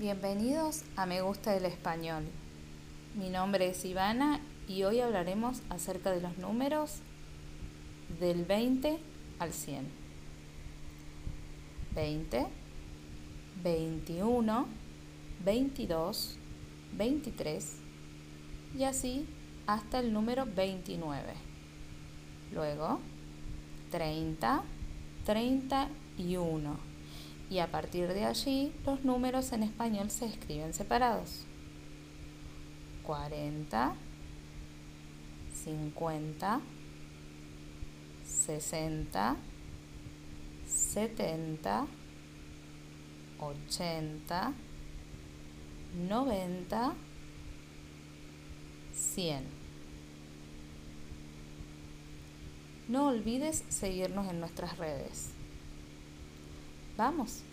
Bienvenidos a Me Gusta el Español. Mi nombre es Ivana y hoy hablaremos acerca de los números del 20 al 100. 20, 21, 22, 23 y así hasta el número 29. Luego 30, 31 y a partir de allí los números en español se escriben separados. 40, 50, 60, 70, 80, 90, 100. No olvides seguirnos en nuestras redes. Vamos.